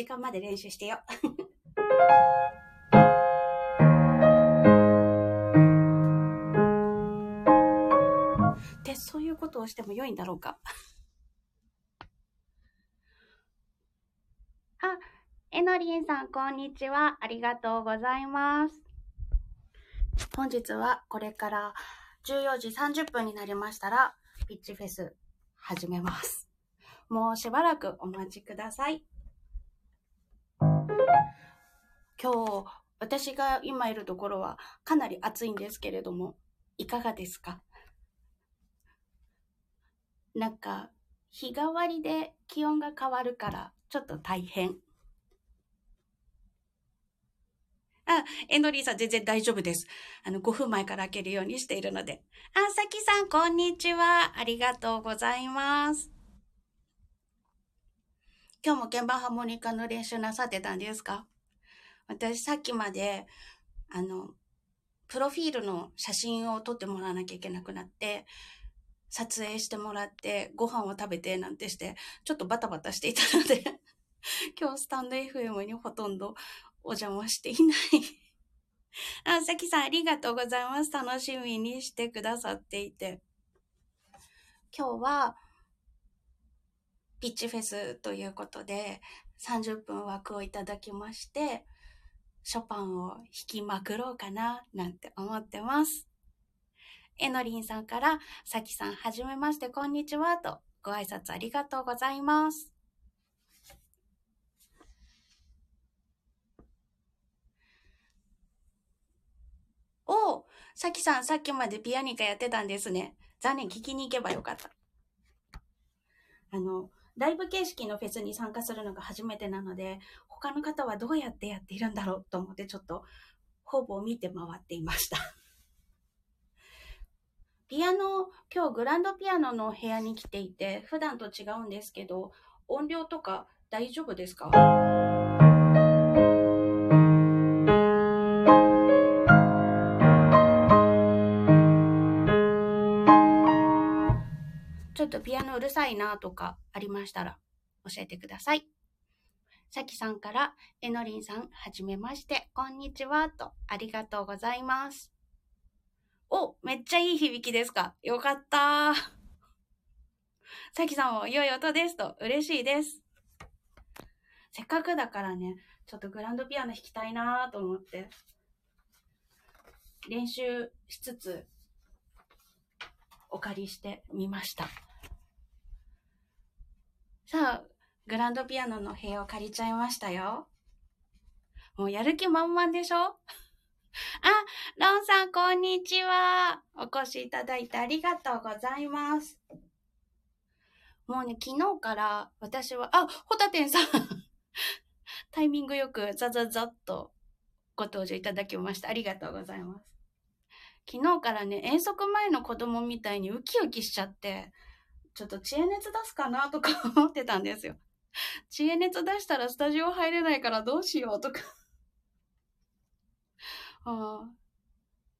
時間まで練習してよ。で、そういうことをしても良いんだろうか？あ、えのりんさん、こんにちは。ありがとうございます。本日はこれから14時30分になりましたら、ピッチフェス始めます。もうしばらくお待ちください。今日、私が今いるところはかなり暑いんですけれども、いかがですか？なんか、日替わりで気温が変わるから、ちょっと大変。あ、エンドリーさん全然大丈夫です。あの、5分前から開けるようにしているので。あ、さきさん、こんにちは。ありがとうございます。今日も鍵盤ハーモニカの練習なさってたんですか？私さっきまで、あの、プロフィールの写真を撮ってもらわなきゃいけなくなって、撮影してもらって、ご飯を食べてなんてして、ちょっとバタバタしていたので 今日スタンド FM にほとんどお邪魔していないあ、さきさんありがとうございます。楽しみにしてくださっていて。今日は、ピッチフェスということで、30分枠をいただきまして、ショパンを弾きまくろうかな、なんて思ってます。えのりんさんから、さきさん、はじめまして、こんにちは、と、ご挨拶ありがとうございます。おさきさん、さっきまでピアニカやってたんですね。残念、聞きに行けばよかった。あの、ライブ形式のフェスに参加するのが初めてなので、他の方はどうやってやっているんだろうと思ってちょっと、ほぼ見て回っていました。ピアノ、今日グランドピアノの部屋に来ていて、普段と違うんですけど、音量とか大丈夫ですか？とピアノうるさいなとかありましたら教えてください。さきさんから、えのりんさん、はじめまして、こんにちは、と、ありがとうございます。お、めっちゃいい響きですかよかったさきさんも良い音ですと、嬉しいです。せっかくだからね、ちょっとグランドピアノ弾きたいなと思って、練習しつつ、お借りしてみました。さあ、グランドピアノの部屋を借りちゃいましたよ。もうやる気満々でしょ？あ、ロンさん、こんにちは。お越しいただいてありがとうございます。もうね、昨日から私は、あ、ホタテンさん タイミングよくザザザッとご登場いただきました。ありがとうございます。昨日からね、遠足前の子供みたいにウキウキしちゃって、ちょっと知恵熱出すかなとか 思ってたんですよ。知恵熱出したらスタジオ入れないからどうしようとかあ、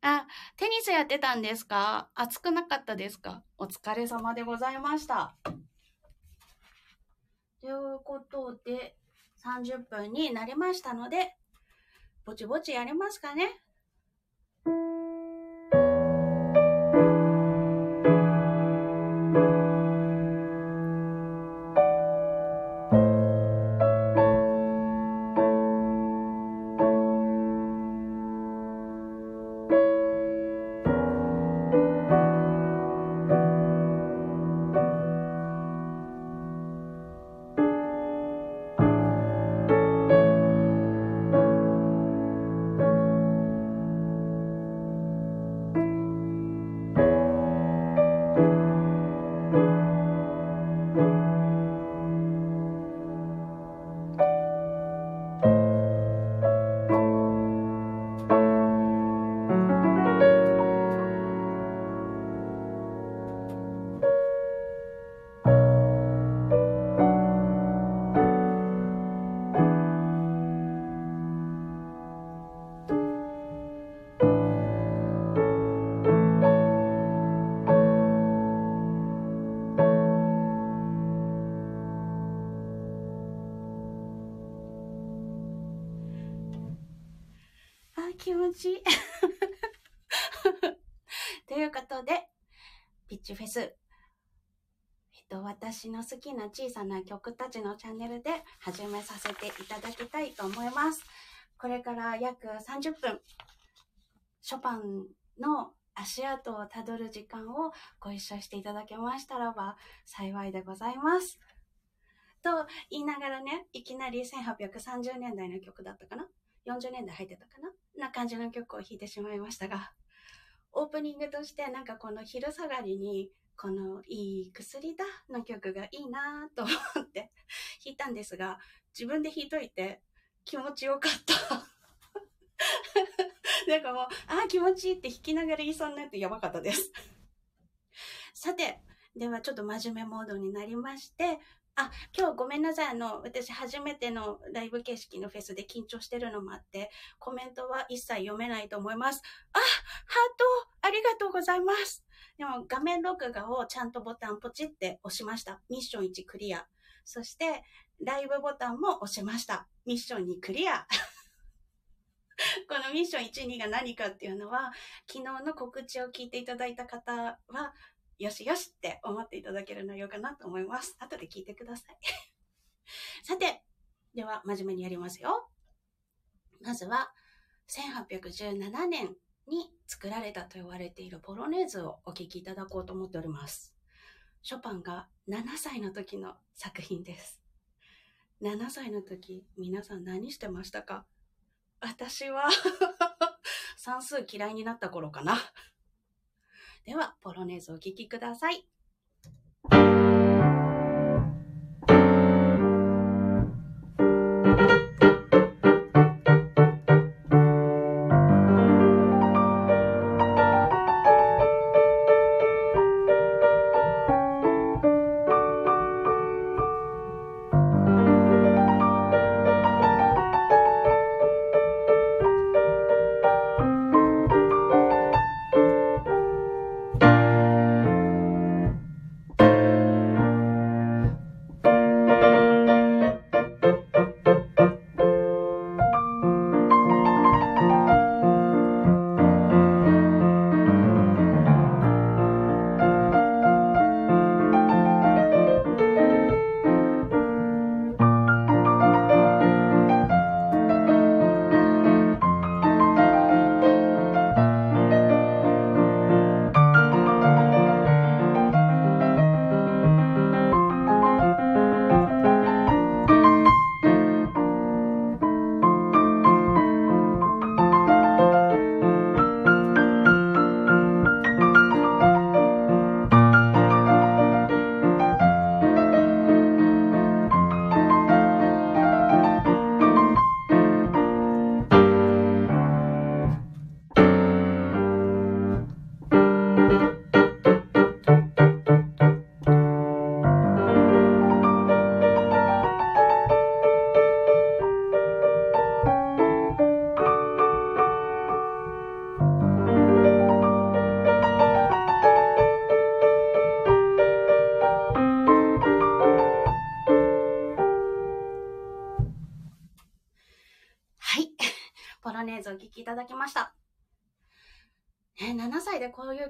あテニスやってたんですか？暑くなかったですか？お疲れ様でございました。ということで、30分になりましたので、ぼちぼちやりますかね。ち。ということで、ピッチフェス、えっと、私の好きな小さな曲たちのチャンネルで始めさせていただきたいと思います。これから約30分、ショパンの足跡をたどる時間をご一緒していただけましたらば幸いでございます。と言いながらね、いきなり1830年代の曲だったかな ?40 年代入ってたかな？な感じの曲を弾いてしまいましたが、オープニングとしてなんかこの昼下がりにこのいい薬だの曲がいいなと思って弾いたんですが、自分で弾いといて気持ちよかった。なんかもう、ああ、気持ちいいって弾きながら言いそうになってやばかったです。さて、ではちょっと真面目モードになりまして、あ、今日ごめんなさい。あの、私初めてのライブ形式のフェスで緊張してるのもあって、コメントは一切読めないと思います。あ、ハートありがとうございます。でも画面録画をちゃんとボタンポチって押しました。ミッション1クリア。そして、ライブボタンも押しました。ミッション2クリア。このミッション1、2が何かっていうのは、昨日の告知を聞いていただいた方は、よしよしって思っていただける内容かなと思います。後で聞いてください。さて、では真面目にやりますよ。まずは、1817年に作られたと言われているポロネーズをお聴きいただこうと思っております。ショパンが7歳の時の作品です。7歳の時、皆さん何してましたか？私は 算数嫌いになった頃かな。では、ポロネーズお聴きください。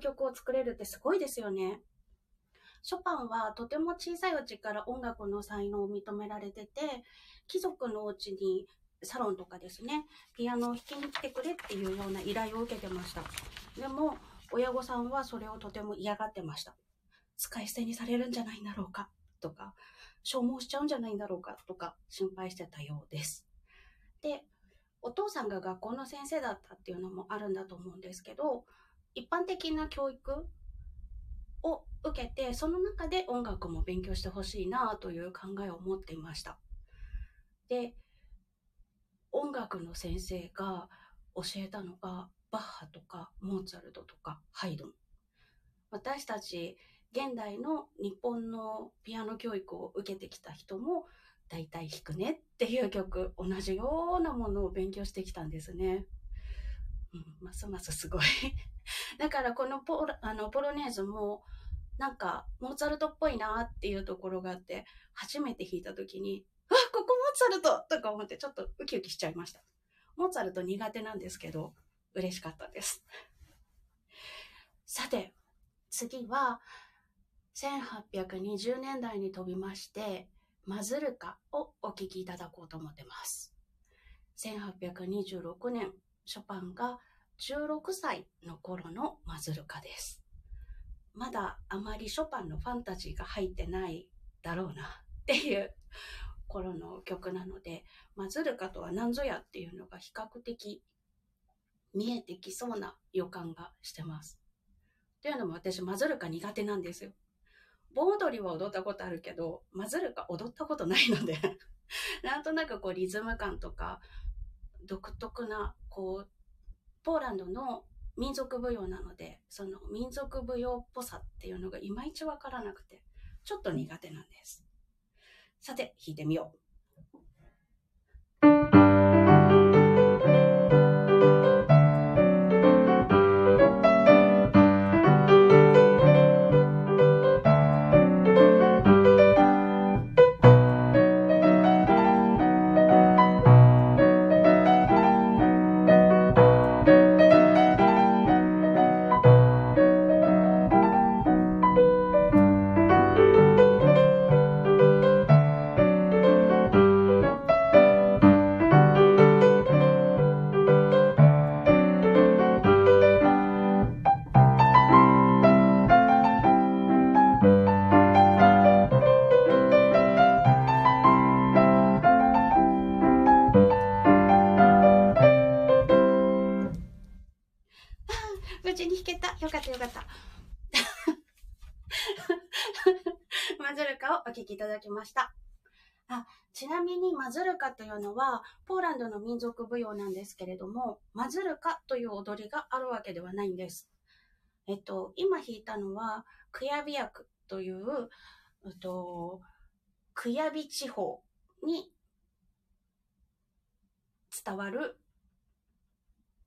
曲を作れるってすごいですよね。ショパンはとても小さいうちから音楽の才能を認められてて、貴族のお家にサロンとかですね、ピアノを弾きに来てくれっていうような依頼を受けてました。でも、親御さんはそれをとても嫌がってました。使い捨てにされるんじゃないんだろうかとか、消耗しちゃうんじゃないんだろうかとか心配してたようです。で、お父さんが学校の先生だったっていうのもあるんだと思うんですけど、一般的な教育を受けて、その中で音楽も勉強してほしいなという考えを持っていました。で、音楽の先生が教えたのが、バッハとかモーツァルトとかハイドン。私たち現代の日本のピアノ教育を受けてきた人も大体弾くねっていう曲、同じようなものを勉強してきたんですね。うん、ますますすごいだからこのポあのポロネーズも、なんか、モーツァルトっぽいなっていうところがあって、初めて弾いた時に、あ、ここモーツァルトとか思ってちょっとウキウキしちゃいました。モーツァルト苦手なんですけど、嬉しかったです。さて、次は、1820年代に飛びまして、マズルカをお聴きいただこうと思ってます。1826年、ショパンが16歳の頃のマズルカです。まだあまりショパンのファンタジーが入ってないだろうなっていう頃の曲なので、マズルカとは何ぞやっていうのが比較的見えてきそうな予感がしてます。というのも私、マズルカ苦手なんですよ。盆踊りは踊ったことあるけど、マズルカ踊ったことないので なんとなくこうリズム感とか、独特な、こう、ポーランドの民族舞踊なので、その民族舞踊っぽさっていうのがいまいちわからなくて、ちょっと苦手なんです。さて、弾いてみよう。無事に弾けた。よかったよかった。マズルカをお聴きました。あちなみにマズルカというのはポーランドの民族舞踊なんですけれどもマズルカという踊りがあるわけではないんです。えっと、今弾いたのはクヤビ役という、えっと、クヤビ地方に伝わる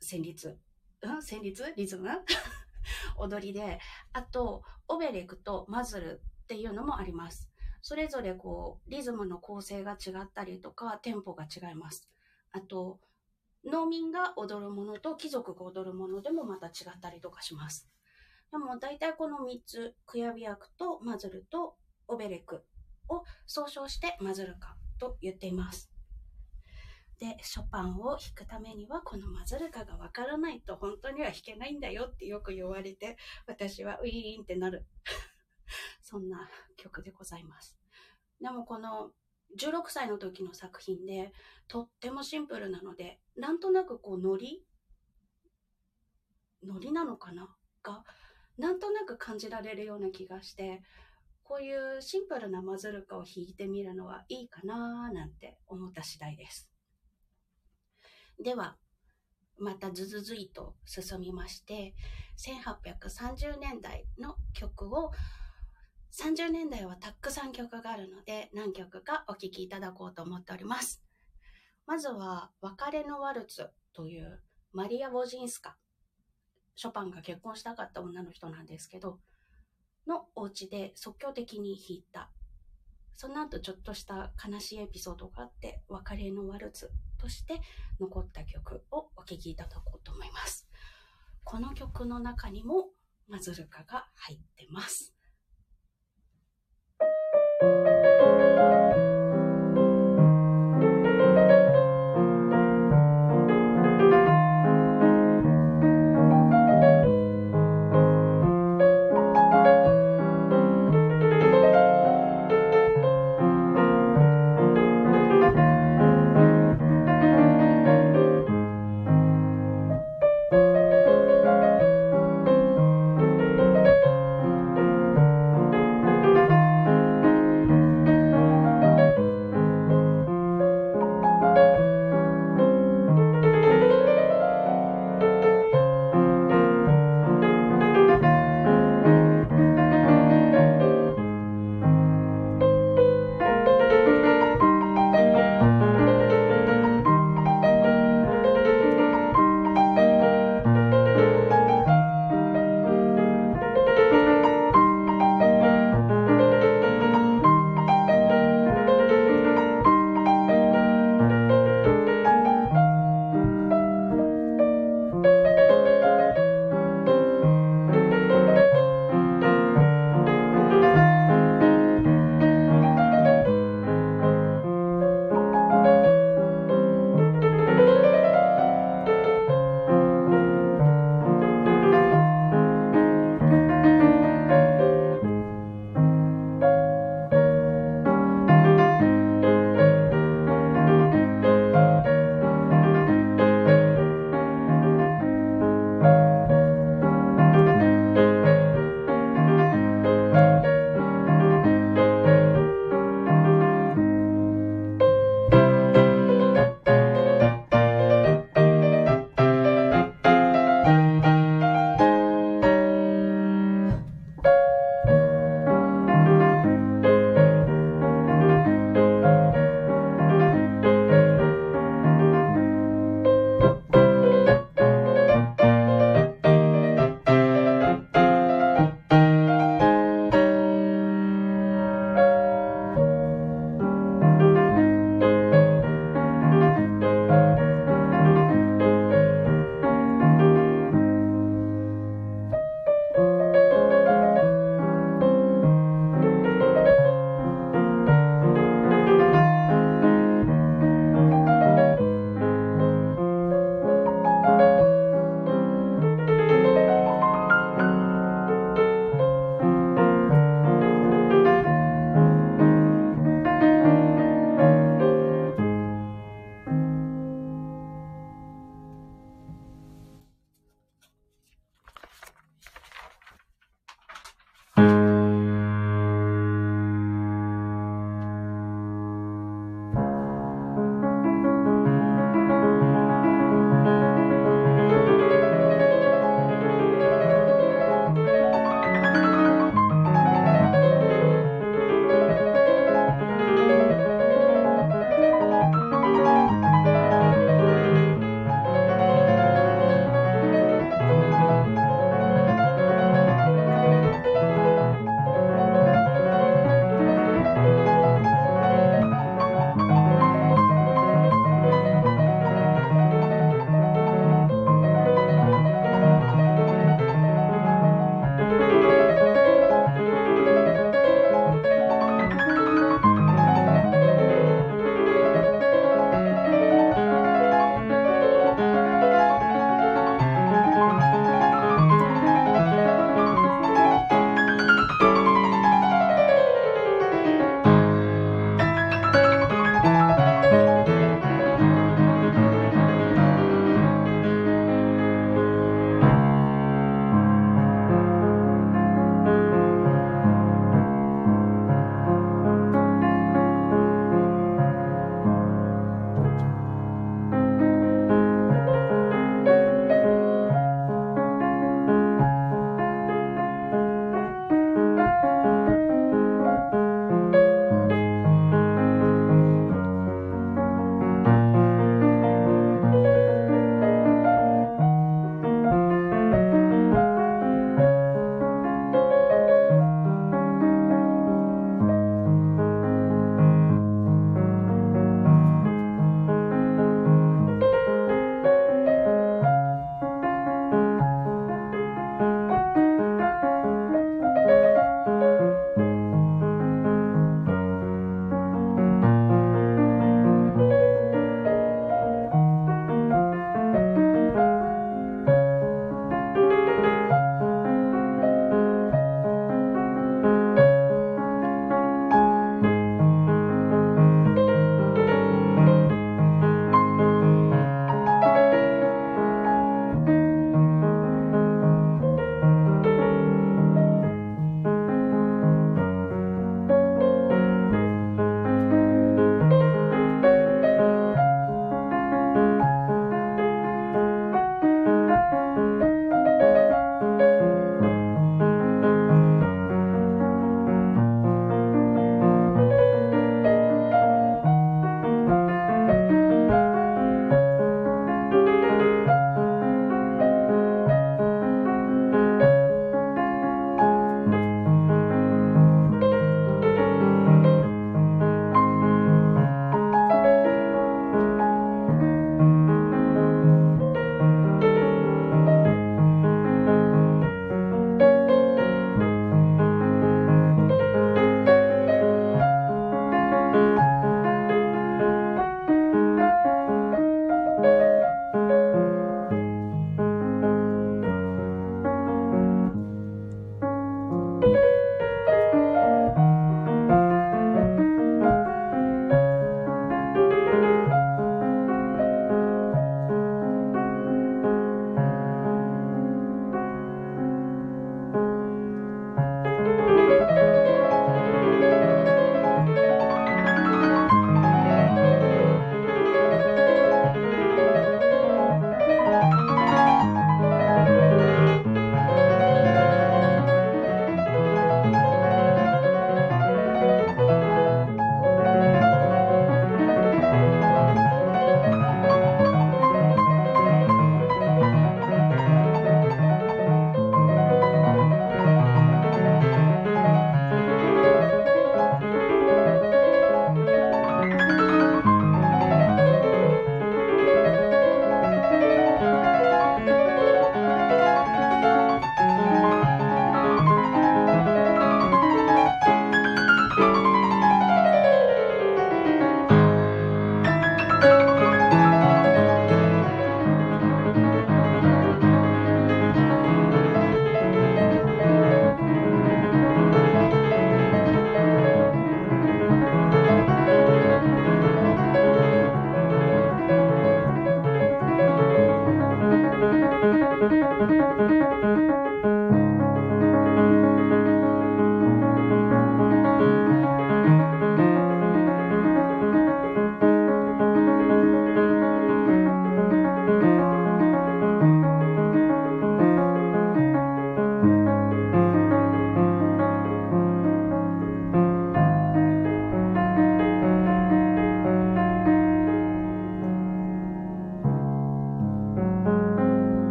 旋律。うん旋律？リズム？踊りで、あと、オベレクとマズルっていうのもあります。それぞれこう、リズムの構成が違ったりとか、テンポが違います。あと、農民が踊るものと貴族が踊るものでもまた違ったりとかします。でも大体この3つ、クヤビ役とマズルとオベレクを総称してマズルカと言っています。で、ショパンを弾くためにはこのマズルカがわからないと本当には弾けないんだよってよく言われて、私はウィーンってなる そんな曲でございます。でもこの16歳の時の作品でとってもシンプルなので、なんとなくこうノリノリなのかな？が、なんとなく感じられるような気がして、こういうシンプルなマズルカを弾いてみるのはいいかなーなんて思った次第です。では、またずずずいと進みまして、1830年代の曲を30年代はたくさん曲があるので何曲かお聴きいただこうと思っております。まずは、別れのワルツというマリア・ボジンスカ。ショパンが結婚したかった女の人なんですけど、のお家で即興的に弾いた。その後ちょっとした悲しいエピソードがあって、別れのワルツとして残った曲をお聴きいただこうと思います。この曲の中にもマズルカが入ってます。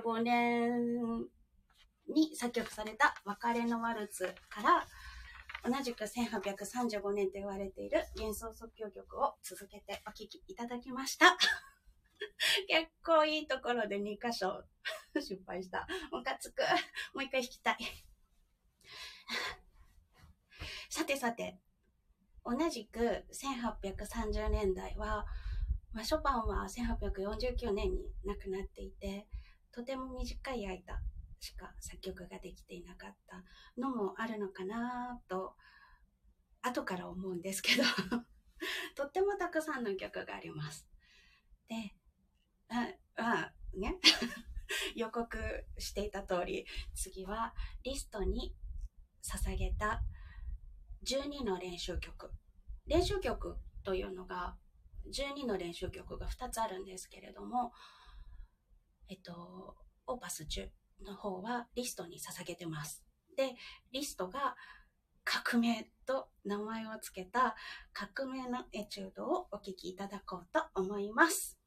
1835年に作曲された別れのワルツから、同じく1835年と言われている幻想即興曲を続けてお聴きいただきました。結構いいところで2箇所失敗した。ムカつく。もう一回弾きたい。さてさて、同じく1830年代は、まあ、ショパンは1849年に亡くなっていて、とても短い間しか作曲ができていなかったのもあるのかなと、後から思うんですけど とってもたくさんの曲があります。で、あ、あね 予告していた通り、次はリストに捧げた12の練習曲。練習曲というのが、12の練習曲が2つあるんですけれども、えっと、オーパス10の方はリストに捧げてます。で、リストが革命と名前を付けた革命のエチュードをお聴きいただこうと思います。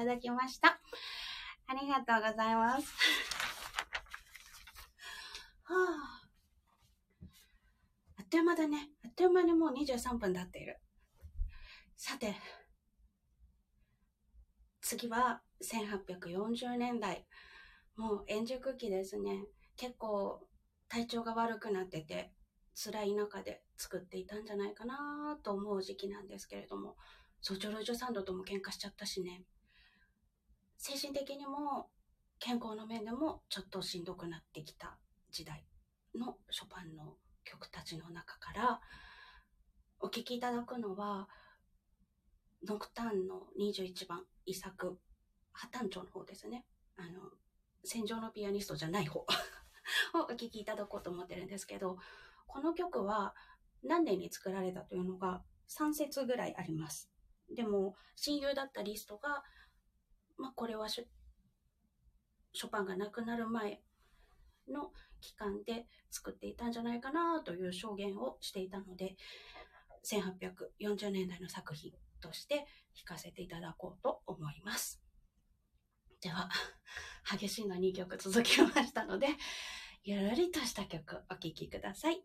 ただきました。ありがとうございます。はあ、あっという間だね。あっという間にもう23分経っている。さて、次は1840年代。もう円熟期ですね。結構体調が悪くなってて、辛い中で作っていたんじゃないかなと思う時期なんですけれども、ソジョルジョサンドとも喧嘩しちゃったしね。精神的にも健康の面でもちょっとしんどくなってきた時代のショパンの曲たちの中からお聴きいただくのはノクターンの21番遺作破綻調の方ですね。あの戦場のピアニストじゃない方 をお聴きいただこうと思ってるんですけどこの曲は何年に作られたというのが3節ぐらいあります。でも親友だったリストが、まあ、これはショパンが亡くなる前の期間で作っていたんじゃないかなという証言をしていたので1840年代の作品として弾かせていただこうと思います。では、激しいの2曲続きましたので、ゆるりとした曲お聴きください。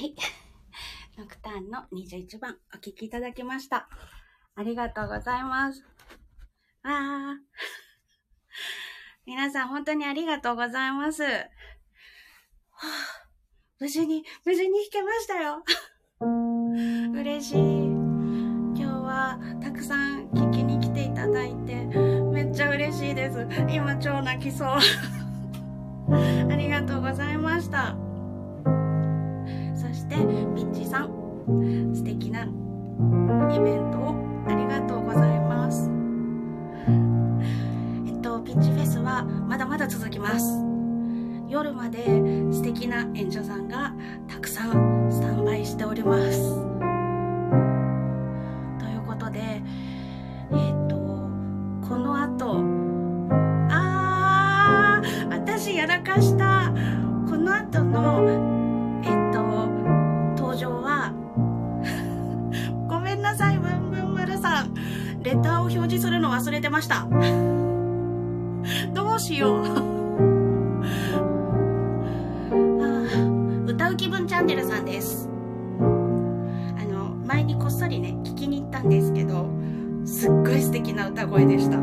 はい。ノクターンの21番お聴きいただきました。ありがとうございます。あー。皆さん本当にありがとうございます。はあ、無事に、無事に弾けましたよ。嬉しい。今日はたくさん聞きに来ていただいて、めっちゃ嬉しいです。今超泣きそう。ありがとうございました。してピッチさん。素敵なイベントをありがとうございます。えっとピッチフェスはまだまだ続きます。夜まで素敵な演者さんがたくさんスタンバイしております。ということでえっとこの後あー私やらかした。この後のださい。ブンブン丸さん。レターを表示するの忘れてました。どうしよう。歌う気分チャンネルさんです。あの前にこっそりね聞きに行ったんですけどすっごい素敵な歌声でした。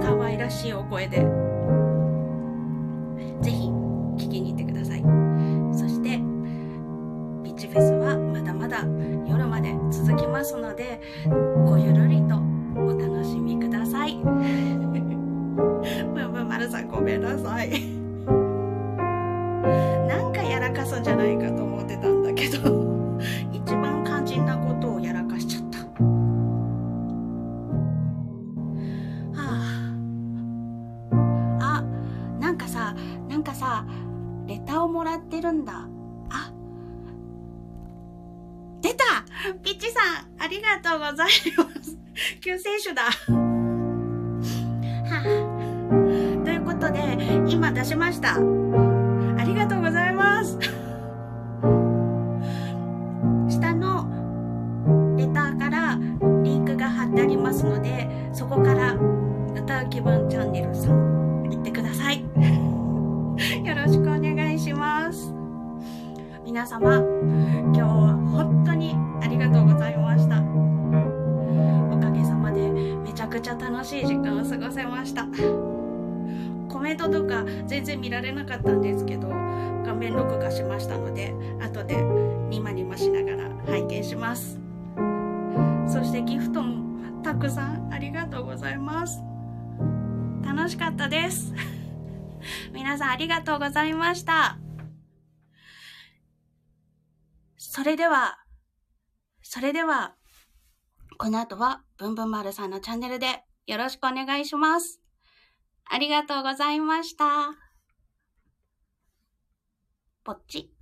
可愛らしいお声で。でで今出しました。それでは、この後は、ぶんぶん丸さんのチャンネルでよろしくお願いします。ありがとうございました。ポチッ。